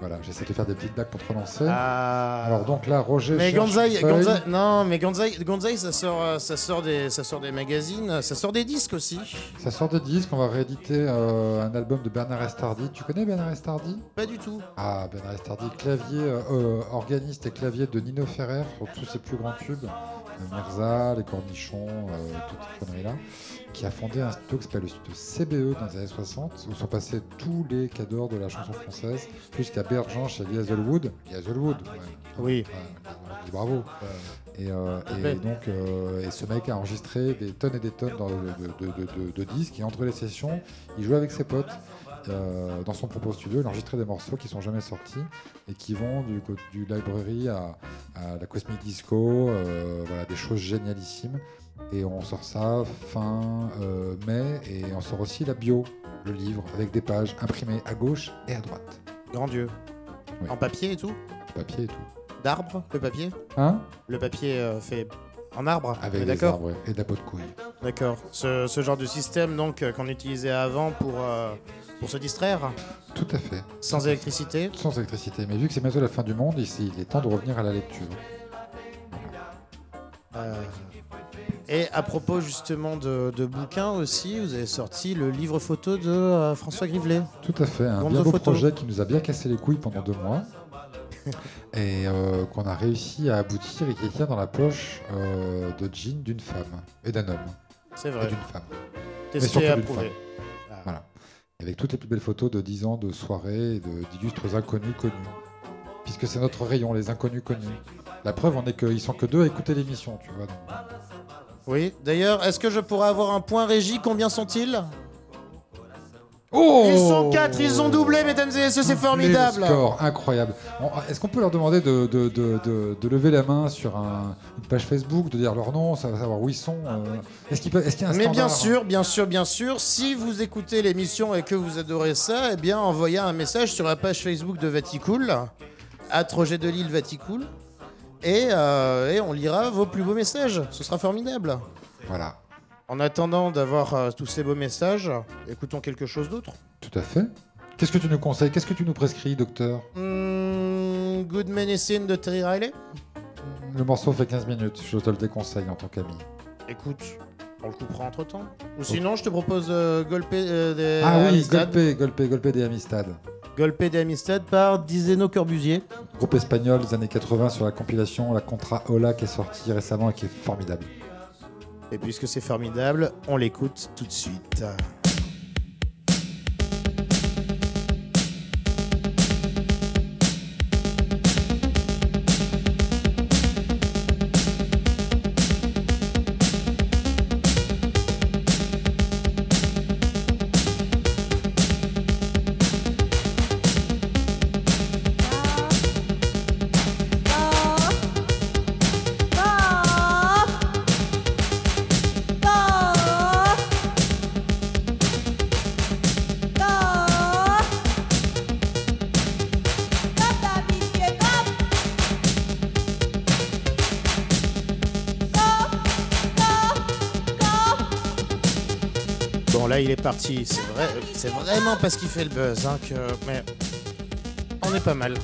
D: Voilà, j'essaie de faire des petites blagues pour te relancer.
A: Ah.
D: Alors donc là, Roger.
A: Mais. Gonzaï- non, mais Gonzaï, ça sort, euh, ça sort des, ça sort des magazines, ça sort des disques aussi.
D: Ça sort de disques, on va rééditer euh, un album de Bernard Estardi. Tu connais Bernard Estardi?
A: Pas du tout.
D: Ah, Bernard Estardi, clavier, euh, organiste et clavier de Nino Ferrer sur tous ses plus grands tubes. Mirza, Les Cornichons, euh, toutes ces conneries-là. Qui a fondé un studio qui s'appelle le studio CBE dans les années 60, où sont passés tous les cadors de la chanson française, jusqu'à Bergent chez Hazelwood. Hazelwood, ouais.
A: Oui.
D: Ouais, on dit bravo. Et, euh, et donc, euh, et ce mec a enregistré des tonnes et des tonnes de- de disques. Et entre les sessions, il jouait avec ses potes euh, dans son propre studio. Il enregistrait des morceaux qui sont jamais sortis et qui vont du, du library à, à la Cosmic Disco. euh, voilà, des choses génialissimes. Et on sort ça fin euh, mai. Et on sort aussi la bio, le livre, avec des pages imprimées à gauche et à droite.
A: Grand Dieu.
D: Oui.
A: En papier et tout
D: Papier et tout.
A: D'arbre, le papier
D: Hein?
A: Le papier fait en arbre.
D: Avec des arbres et de la peau de couille.
A: D'accord. Ce, ce genre de système donc euh, qu'on utilisait avant pour, euh, pour se distraire,
D: Tout à fait.
A: sans électricité.
D: Sans électricité. Mais vu que c'est bientôt la fin du monde, ici, il est temps de revenir à la lecture.
A: Euh, Et à propos justement de, de bouquins aussi, vous avez sorti le livre photo de euh, François Grivelet.
D: Tout à fait. Un bien beau
A: photo.
D: projet qui nous a bien cassé les couilles pendant deux mois. Et euh, qu'on a réussi à aboutir et qui tient dans la poche euh, de jean d'une femme et d'un homme
A: C'est
D: et
A: vrai.
D: d'une femme.
A: Testé et approuvé. Ah.
D: Voilà. Avec toutes les plus belles photos de 10 ans de soirées et d'illustres inconnus connus. Puisque c'est notre rayon, les inconnus connus. La preuve, on est qu'ils sont que deux à écouter l'émission, tu vois. donc.
A: Oui. D'ailleurs, est-ce que je pourrais avoir un point régie? Combien sont-ils?
D: Oh
A: Ils sont quatre, ils ont doublé, mesdames et messieurs, c'est formidable.
D: Les scores, incroyable. Est-ce qu'on peut leur demander de, de- de- de- de lever la main sur un- une page Facebook, de dire leur nom, savoir où ils sont euh, Est-ce qu'il y a un
A: Mais bien sûr, bien sûr, bien sûr, si vous écoutez l'émission et que vous adorez ça, eh bien envoyez un message sur la page Facebook de Vaticool, à de Lille Vaticool, et, euh, et on lira vos plus beaux messages. Ce sera formidable.
D: Voilà,
A: En attendant d'avoir euh, tous ces beaux messages, écoutons quelque chose d'autre.
D: tout à fait. Qu'est-ce que tu nous conseilles? Qu'est-ce que tu nous prescris, docteur?
A: Hmm, Good Medicine de Terry Riley
D: Le morceau fait 15 minutes, je te le déconseille en tant qu'ami.
A: Écoute, on le coupera entre temps. Ou sinon, je te propose euh, Golpe euh, des
D: Ah oui,
A: Amistad.
D: Golpe, Golpe, Golpe des Amistad.
A: Golpe des Amistad par Dizeno Corbusier.
D: Groupe espagnol des années 80 sur la compilation La Contra Ola qui est sortie récemment et qui est formidable.
A: Et puisque c'est formidable, on l'écoute tout de suite.
H: C'est vrai, c'est vraiment parce qu'il fait le buzz, hein, que. Mais on est pas mal.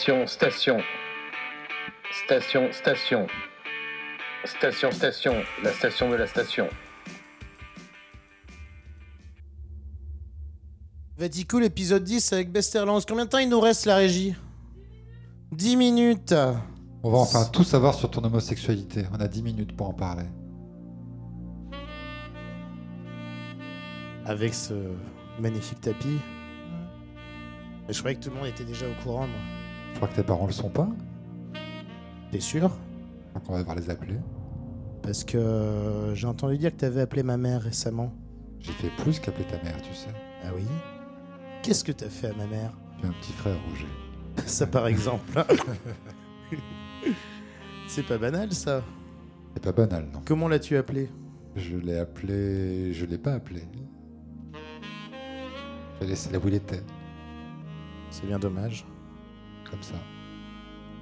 I: Station, station. Station, station. Station, station. La station de la station.
H: Vatico, l'épisode 10 avec Besterlands. Combien de temps il nous reste la régie? 10 minutes.
D: On va enfin tout savoir sur ton homosexualité. On a 10 minutes pour en parler.
H: Avec ce magnifique tapis. Je croyais que tout le monde était déjà au courant, moi.
D: Je crois que tes parents le sont pas.
H: T'es sûr?
D: Donc on va devoir les appeler.
H: Parce que euh, j'ai entendu dire que t'avais appelé ma mère récemment.
D: J'ai fait plus qu'appeler ta mère, tu sais.
H: Ah oui? Qu'est-ce que t'as fait à ma mère?
D: J'ai un petit frère Roger.
H: Ça par exemple. C'est pas banal ça.
D: C'est pas banal, non.
H: Comment l'as-tu appelé?
D: Je l'ai appelé. Je l'ai pas appelé. J'ai laissé là où il était,
H: C'est bien dommage.
D: Comme ça.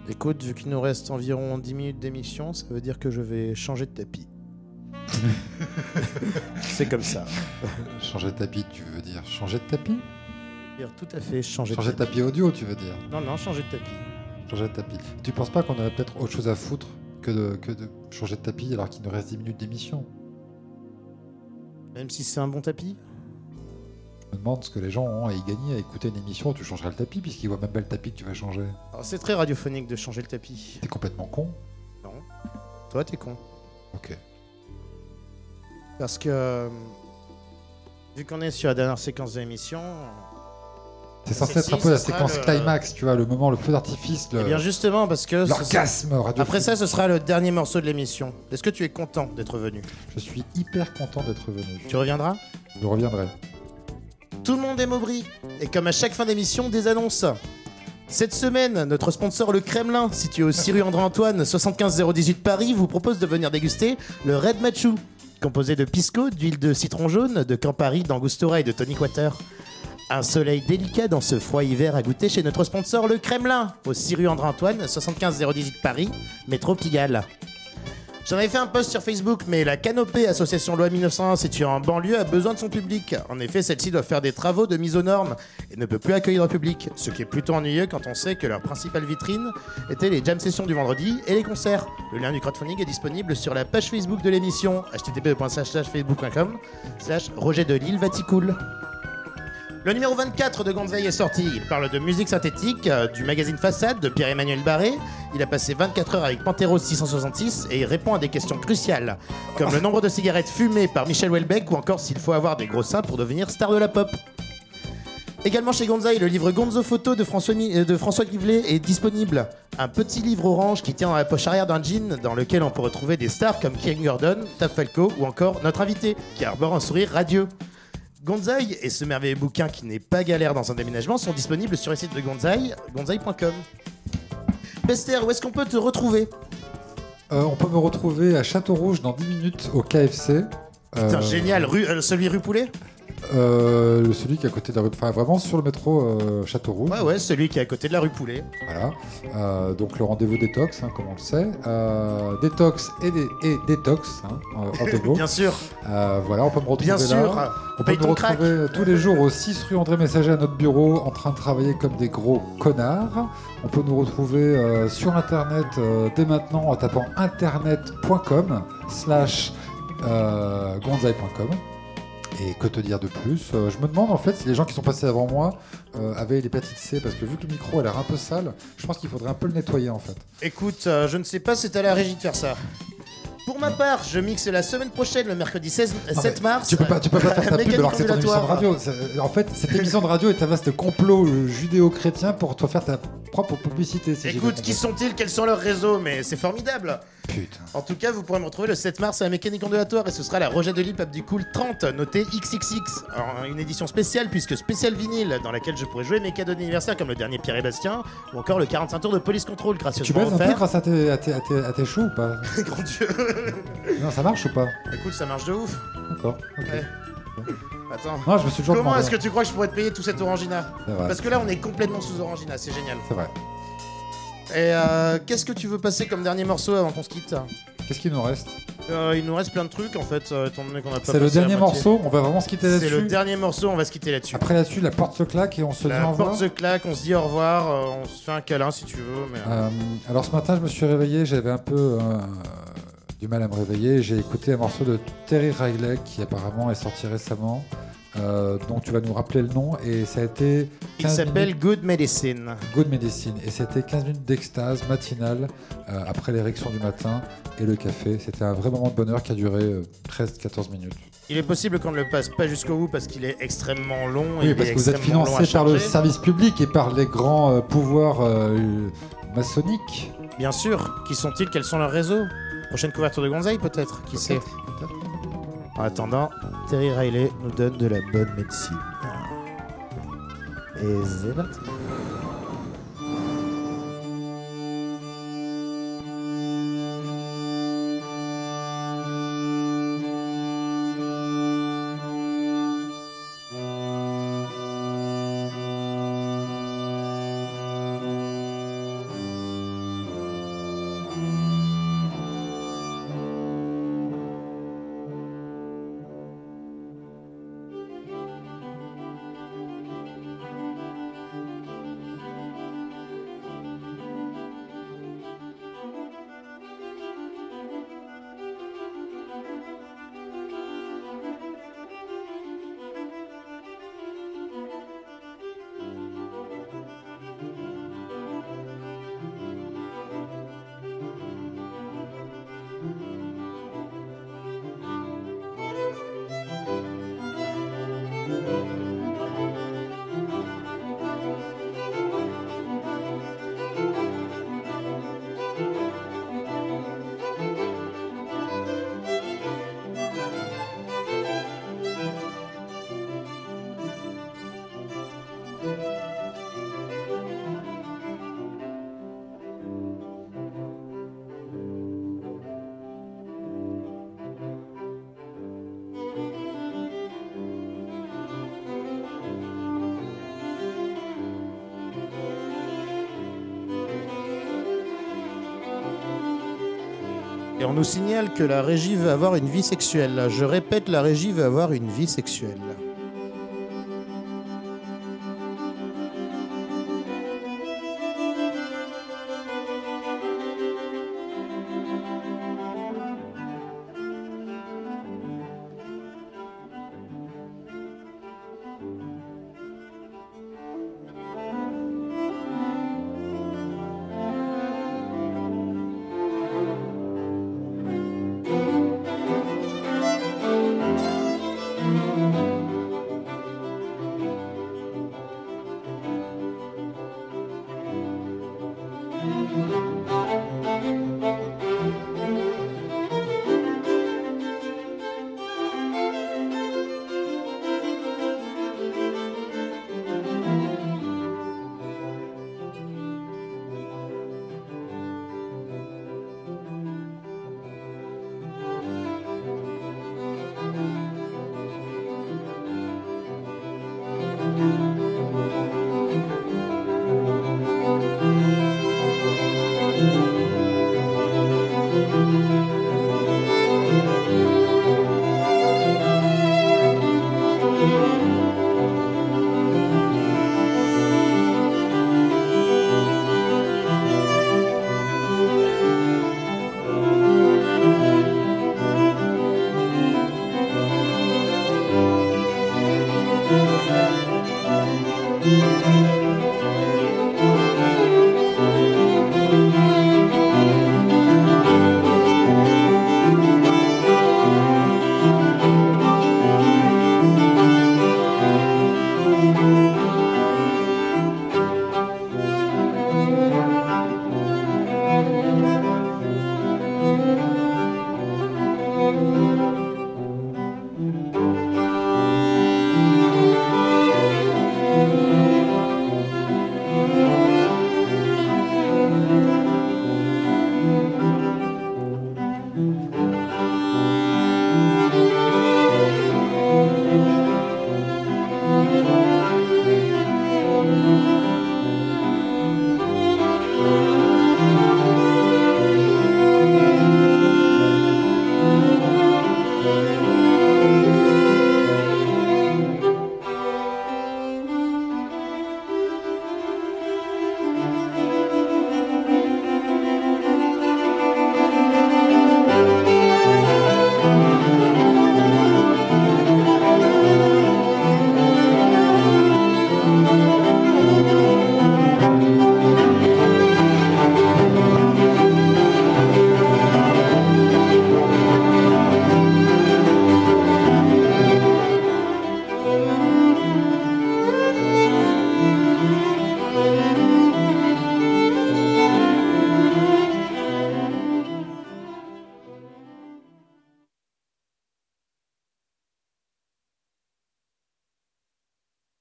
H: Écoute, vu qu'il nous reste environ 10 minutes d'émission, ça veut dire que je vais changer de tapis. C'est comme ça.
D: Changer de tapis, tu veux dire changer de tapis?
H: Dire Tout à fait, changer,
D: Changer
H: de
D: de tapis audio, tu veux dire?
H: Non, non, changer de tapis.
D: Changer de tapis. Tu penses pas qu'on aurait peut-être autre chose à foutre que de, que de changer de tapis alors qu'il nous reste 10 minutes d'émission?
H: Même si c'est un bon tapis?
D: Je me demande ce que les gens ont à y gagner à écouter une émission où tu changerais le tapis puisqu'ils voient même pas le tapis que tu vas changer.
H: Alors, C'est très radiophonique de changer le tapis.
D: T'es complètement con
H: Non. Toi, t'es con.
D: Ok.
H: Parce que, euh, vu qu'on est sur la dernière séquence de l'émission,
D: C'est censé être un peu la
A: ce sera
D: séquence
A: le-
D: climax, tu vois, le moment, le feu d'artifice, le-
A: Eh bien justement, parce que... ce-
D: l'orgasme.
A: Après ça, ce sera le dernier morceau de l'émission. Est-ce que tu es content d'être venu?
D: Je suis hyper content d'être venu.
A: Tu reviendras?
D: Je reviendrai.
A: Tout le monde aime Aubry. Et comme à chaque fin d'émission, des annonces. Cette semaine, notre sponsor le Kremlin, situé au 6 rue André-Antoine, 75018 Paris, vous propose de venir déguster le Red Machu, composé de pisco, d'huile de citron jaune, de Campari, d'Angostura et de tonic water. Un soleil délicat dans ce froid hiver à goûter chez notre sponsor le Kremlin, au 6 rue André-Antoine, 75018 Paris, métro Pigalle. J'en avais fait un post sur Facebook, mais la Canopée, association loi 1901 située en banlieue, a besoin de son public. En effet, celle-ci doit faire des travaux de mise aux normes et ne peut plus accueillir le public, ce qui est plutôt ennuyeux quand on sait que leur principale vitrine était les jam sessions du vendredi et les concerts. Le lien du crowdfunding est disponible sur la page Facebook de l'émission http://facebook.com slash Roger de Lille. Le numéro 24 de Gonzaï est sorti. Il parle de musique synthétique, euh, du magazine Façade de Pierre-Emmanuel Barré. Il a passé 24 heures avec Panthéros 666 et il répond à des questions cruciales, comme le nombre de cigarettes fumées par Michel Houellebecq ou encore s'il faut avoir des gros seins pour devenir star de la pop. Également chez Gonzaï, le livre Gonzo Photo de François, euh, est disponible. Un petit livre orange qui tient dans la poche arrière d'un jean dans lequel on peut retrouver des stars comme King Gordon, Tab Falco ou encore notre invité qui arbore un sourire radieux. Gonzaï et ce merveilleux bouquin qui n'est pas galère dans un déménagement sont disponibles sur le site de Gonzaï, gonzaï.com. Bester, où est-ce qu'on peut te retrouver?
D: Euh, on peut me retrouver à Château Rouge dans 10 minutes au KFC.
A: Putain,
D: Euh,
A: génial, rue, euh, celui rue Poulet?
D: Euh, celui qui est à côté de la rue. Enfin, vraiment sur le métro euh, Château Rouge.
A: Ouais, ouais, celui qui est à côté de la rue Poulet.
D: Voilà. Euh, donc le rendez-vous détox, hein, comme on le sait. Détox et, dé- et détox, hein, en-.
A: Bien sûr,
D: voilà, on peut me retrouver
A: bien
D: là.
A: sûr.
D: On peut me retrouver
A: crack.
D: tous les jours au 6 rue André Messager à notre bureau en train de travailler comme des gros connards. On peut nous retrouver sur internet dès maintenant en tapant internet.com slash gonzaï.com. Et que te dire de plus Euh, Je me demande en fait si les gens qui sont passés avant moi euh, avaient l'hépatite C parce que vu que le micro a l'air un peu sale, je pense qu'il faudrait un peu le nettoyer en fait.
A: Écoute, euh, je ne sais pas si c'est à la régie de faire ça. Pour ma part, je mixe la semaine prochaine, le mercredi 16, euh, 7 mars.
D: Tu peux pas, tu peux pas faire ta pub
A: Mécanique
D: alors que c'est ton émission de
A: ondulatoire.
D: radio. C'est- En fait, cette émission de radio est un vaste complot euh, judéo-chrétien pour te faire ta propre publicité. si j'ai bien
A: Écoute,
D: compris.
A: qui sont-ils? Quels sont leurs réseaux? Mais c'est formidable.
D: Putain.
A: En tout cas, vous pourrez me retrouver le 7 mars à la mécanique ondulatoire et ce sera la Roger de Lille Pape du Cool 30, noté XXX. Alors, une édition spéciale puisque spécial vinyle dans laquelle je pourrai jouer mes cadeaux d'anniversaire comme le dernier Pierre et Bastien ou encore le 45 tours de Police Control
D: Tu
A: gracieusement
D: baises un peu
A: offert.
D: grâce à tes, à tes, à tes, à tes choux ou pas?
A: Grand Dieu.
D: Non, ça marche ou pas
A: Écoute, ça marche de ouf.
D: D'accord. ok.
A: Ouais. Attends.
D: Non, je me suis toujours
A: Comment est-ce que tu crois que je pourrais te payer tout cet orangina. Parce que là, on est complètement sous orangina, c'est génial.
D: C'est vrai.
A: Et euh, qu'est-ce que tu veux passer comme dernier morceau avant qu'on se quitte
D: Qu'est-ce qu'il nous reste?
A: Euh, Il nous reste plein de trucs en fait, euh, étant donné qu'on a pas
D: C'est le
A: la
D: dernier morceau, on va vraiment se quitter
A: C'est le
D: là-dessus.
A: dernier morceau, on va se quitter là-dessus.
D: Après là-dessus, la porte se claque et on se dit
A: La
D: au revoir.
A: porte se claque, on se dit au revoir, euh, on se fait un câlin si tu veux. Mais...
D: Alors ce matin, je me suis réveillé, j'avais un peu du mal à me réveiller. J'ai écouté un morceau de Terry Riley qui apparemment est sorti récemment, euh, dont tu vas nous rappeler le nom. Et ça a été
A: Il
D: 15
A: s'appelle
D: minutes
A: Good Medicine.
D: Good Medicine. Et c'était 15 minutes d'extase matinale euh, après l'érection du matin et le café. C'était un vrai moment de bonheur qui a duré euh, 13-14 minutes.
A: Il est possible qu'on ne le passe pas jusqu'au bout parce qu'il est extrêmement long. et
D: Oui,
A: il
D: parce que vous êtes financé par le service public et par les grands euh, pouvoirs euh, maçonniques.
A: Bien sûr. Qui sont-ils? Quels sont leurs réseaux? Prochaine couverture de Gonzaï peut-être Qui sait. En attendant, Terry Riley nous donne de la bonne médecine. Et c'est parti. On nous signale que la régie veut avoir une vie sexuelle. Je répète, la régie veut avoir une vie sexuelle.